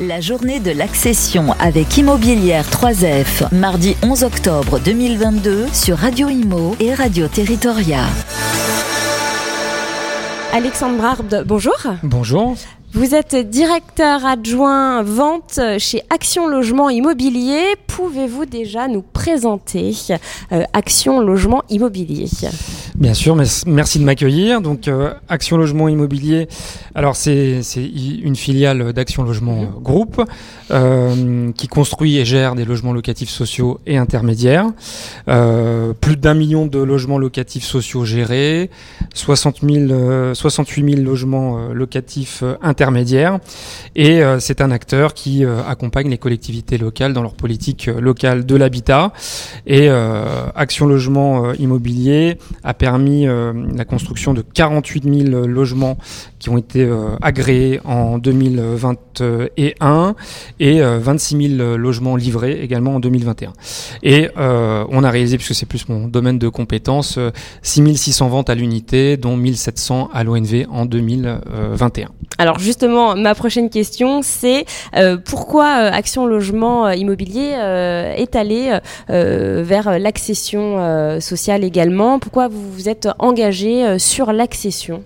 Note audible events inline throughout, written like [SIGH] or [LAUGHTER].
La journée de l'accession avec Immobilière 3F, mardi 11 octobre 2022 sur Radio Imo et Radio Territoria. Alexandre Brard, bonjour. Bonjour. Vous êtes directeur adjoint vente chez Action Logement Immobilier. Pouvez-vous déjà nous présenter euh, Action Logement Immobilier? Bien sûr, merci de m'accueillir. Donc, euh, Action Logement Immobilier, alors c'est une filiale d'Action Logement mhm. Groupe euh, qui construit et gère des logements locatifs sociaux et intermédiaires. Euh, plus d'un million de logements locatifs sociaux gérés, 60 000, 68 000 logements locatifs intermédiaires. Et c'est un acteur qui accompagne les collectivités locales dans leur politique locale de l'habitat. Et Action Logement Immobilier a permis euh, la construction de 48 000 logements qui ont été euh, agréés en 2021 et 26 000 logements livrés également en 2021. Et euh, on a réalisé, puisque c'est plus mon domaine de compétences, 6 600 ventes à l'unité, dont 1700 à l'ONV en 2021. Alors justement, ma prochaine question, c'est pourquoi Action Logement Immobilier est allé vers l'accession sociale également? Pourquoi vous vous êtes engagé euh, sur l'accession?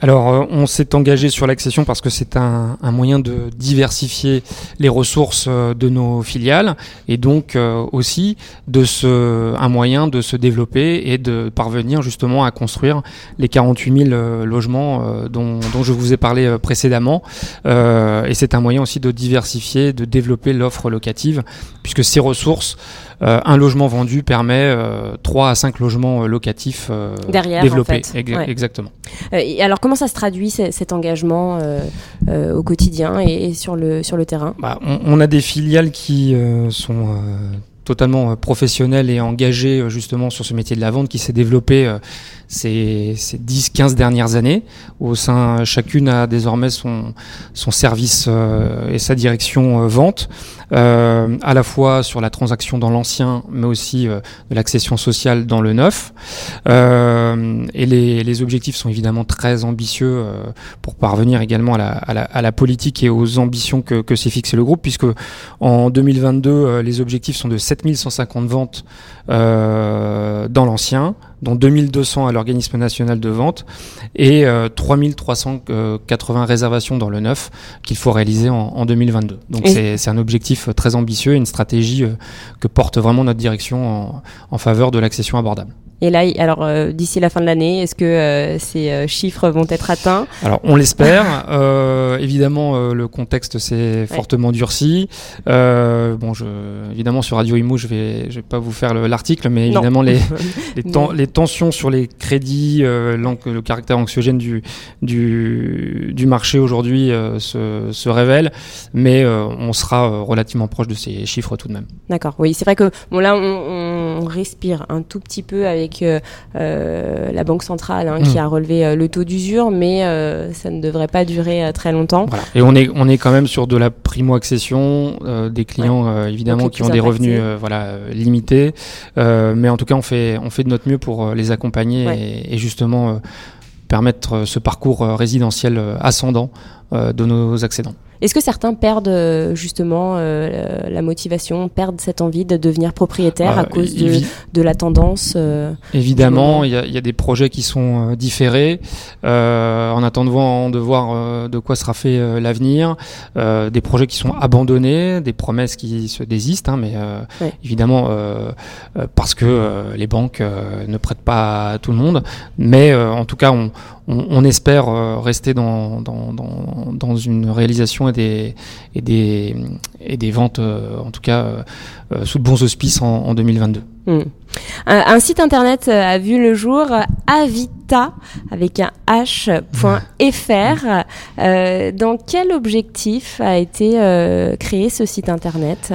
Alors, euh, on s'est engagé sur l'accession parce que c'est un, moyen de diversifier les ressources euh, de nos filiales et donc aussi de se, un moyen de se développer et de parvenir justement à construire les 48 000 logements dont, dont, je vous ai parlé précédemment. et c'est un moyen aussi de diversifier, de développer l'offre locative puisque ces ressources euh, un logement vendu permet 3 euh, à 5 logements euh, locatifs Derrière, développés. En fait. Exactement. alors comment ça se traduit cet engagement au quotidien et, sur, le, sur le terrain? Bah, on, a des filiales qui sont totalement professionnelles et engagées justement sur ce métier de la vente qui s'est développé ces, ces 10-15 dernières années. Au sein, chacune a désormais son, son service euh, et sa direction euh, vente, euh, à la fois sur la transaction dans l'ancien, mais aussi de l'accession sociale dans le neuf. et les, les, objectifs sont évidemment très ambitieux pour parvenir également à la, à, la, à la, politique et aux ambitions que, que s'est fixé le groupe, puisque en 2022, les objectifs sont de 7150 ventes dans l'ancien, dont 2200 à l'organisme national de vente et 3380 euh, réservations dans le neuf qu'il faut réaliser en, 2022. Donc c'est un objectif très ambitieux et une stratégie euh, que porte vraiment notre direction en faveur de l'accession abordable. Et là, alors euh, d'ici la fin de l'année, est-ce que euh, ces euh, chiffres vont être atteints? Alors on l'espère. [LAUGHS] évidemment, le contexte s'est fortement durci. bon, je, évidemment sur Radio Imo, je vais, je vais pas vous faire l'article, mais évidemment les [LAUGHS] les, les, tensions sur les crédits, le caractère anxiogène du du, du marché aujourd'hui se, se révèle, mais on sera relativement proche de ces chiffres tout de même. D'accord. Oui, c'est vrai que bon là, on, on respire un tout petit peu avec euh, euh, la Banque centrale hein, qui hmm. a relevé euh, le taux d'usure, mais ça ne devrait pas durer très longtemps. Et on est, on est quand même sur de la primo-accession, des clients évidemment qui ont des revenus voilà, limités, mais en tout cas on fait, on fait de notre mieux pour les accompagner et, et, justement permettre ce parcours résidentiel ascendant de nos accédants. Est-ce que certains perdent euh, justement euh, la motivation, perdent cette envie de devenir propriétaire ah, à cause de, la tendance euh, Évidemment, il y, a des projets qui sont différés. En attendant de voir de quoi sera fait l'avenir, des projets qui sont abandonnés, des promesses qui se désistent, hein, mais évidemment parce que les banques ne prêtent pas à tout le monde. Mais en tout cas, on, on, espère euh, rester dans, dans, dans, dans, une réalisation et des, et des, et des ventes, euh, en tout cas, euh, sous de bons auspices en, en 2022. Hmm. Un, site internet a vu le jour, avita, avec un h.fr. dans quel objectif a été créé ce site internet?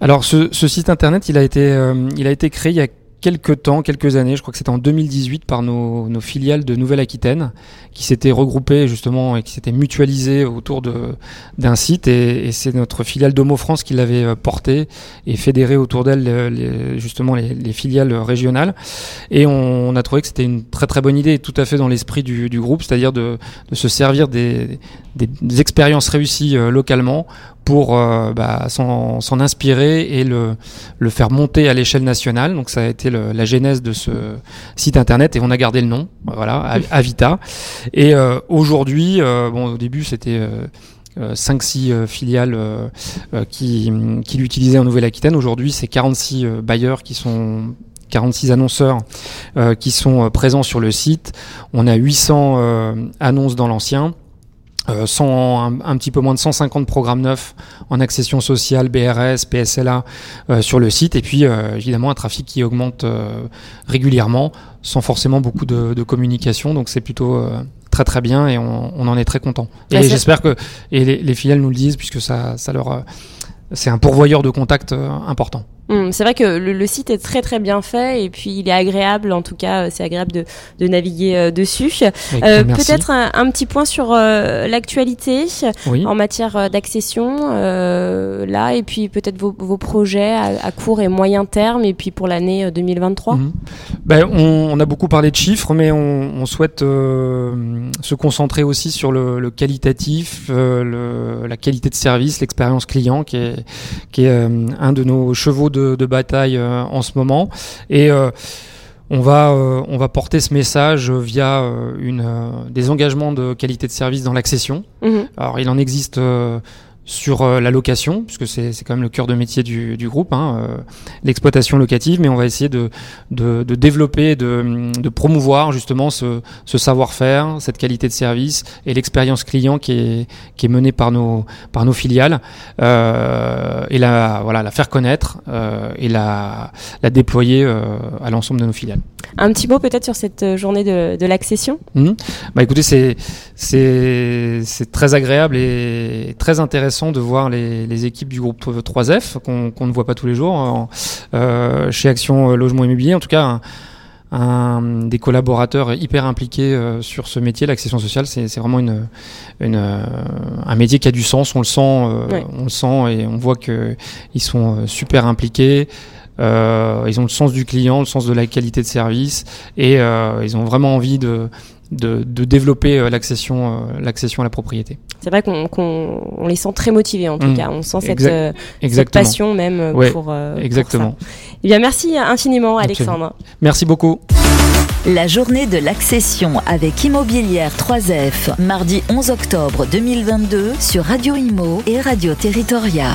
Alors ce, ce, site internet, il a été, il a été créé il y a quelques temps, quelques années, je crois que c'était en 2018 par nos, nos filiales de Nouvelle-Aquitaine qui s'étaient regroupées justement et qui s'étaient mutualisées autour d'un site. Et, et c'est notre filiale Domo France qui l'avait euh, porté et fédéré autour d'elle les, justement les, les, filiales régionales. Et on, on a trouvé que c'était une très très bonne idée tout à fait dans l'esprit du, du, groupe, c'est-à-dire de, de, se servir des, des, des expériences réussies euh, localement pour bah, s'en inspirer et le, le faire monter à l'échelle nationale. Donc ça a été le, la genèse de ce site internet et on a gardé le nom, voilà, Avita. Et aujourd'hui, bon au début c'était 5-6 euh, filiales euh, euh, qui, qui l'utilisaient en Nouvelle-Aquitaine. Aujourd'hui, c'est 46 bailleurs qui sont 46 annonceurs qui sont présents sur le site. On a 800 annonces dans l'ancien. Un, un, petit peu moins de 150 programmes neufs en accession sociale, BRS, PSLA sur le site, et puis évidemment un trafic qui augmente régulièrement sans forcément beaucoup de, de communication, donc c'est plutôt très très bien et on, on en est très content. Et j'espère que et les, les, filiales nous le disent puisque ça, ça leur euh, c'est un pourvoyeur de contact euh, important. Hum, c'est vrai que le, site est très très bien fait et puis il est agréable, en tout cas c'est agréable de, de naviguer euh, dessus. Euh, Peut-être un, un, petit point sur euh, l'actualité en matière euh, d'accession euh, là et puis peut-être vos, vos, projets à, à, court et moyen terme et puis pour l'année 2023. Mmh. Ben, on, on, a beaucoup parlé de chiffres mais on, on souhaite se concentrer aussi sur le, le qualitatif, le, la qualité de service, l'expérience client qui est, qui est un de nos chevaux de de, bataille euh, en ce moment. Et euh, on va, euh, on va porter ce message via une, des engagements de qualité de service dans l'accession. Mhm. Alors il en existe sur euh, la location, puisque c'est quand même le cœur de métier du, du groupe, hein, euh, l'exploitation locative, mais on va essayer de, de, de développer, de, de, promouvoir justement ce, ce savoir-faire, cette qualité de service et l'expérience client qui est, qui est menée par nos, par nos filiales, euh, et la, voilà, la faire connaître euh, et la, la déployer à l'ensemble de nos filiales. Un petit mot peut-être sur cette journée de, de l'accession? Mmh. bah Écoutez, c'est très agréable et très intéressant de voir les, équipes du groupe 3F qu'on ne voit pas tous les jours euh, chez Action Logement Immobilier. En tout cas, un, des collaborateurs hyper impliqués euh, sur ce métier, l'accession sociale, c'est vraiment une, une, euh, un métier qui a du sens. On le sent, on le sent et on voit que ils sont super impliqués. Ils ont le sens du client, le sens de la qualité de service et ils ont vraiment envie de de, de développer euh, l'accession euh, l'accession à la propriété. C'est vrai qu'on on les sent très motivés en tout mmh. cas. On sent cette, euh, cette passion même pour, exactement. Pour ça. Eh bien, merci infiniment Alexandre. Merci beaucoup. La journée de l'accession avec Immobilière 3F, mardi 11 octobre 2022 sur Radio Imo et Radio Territoria.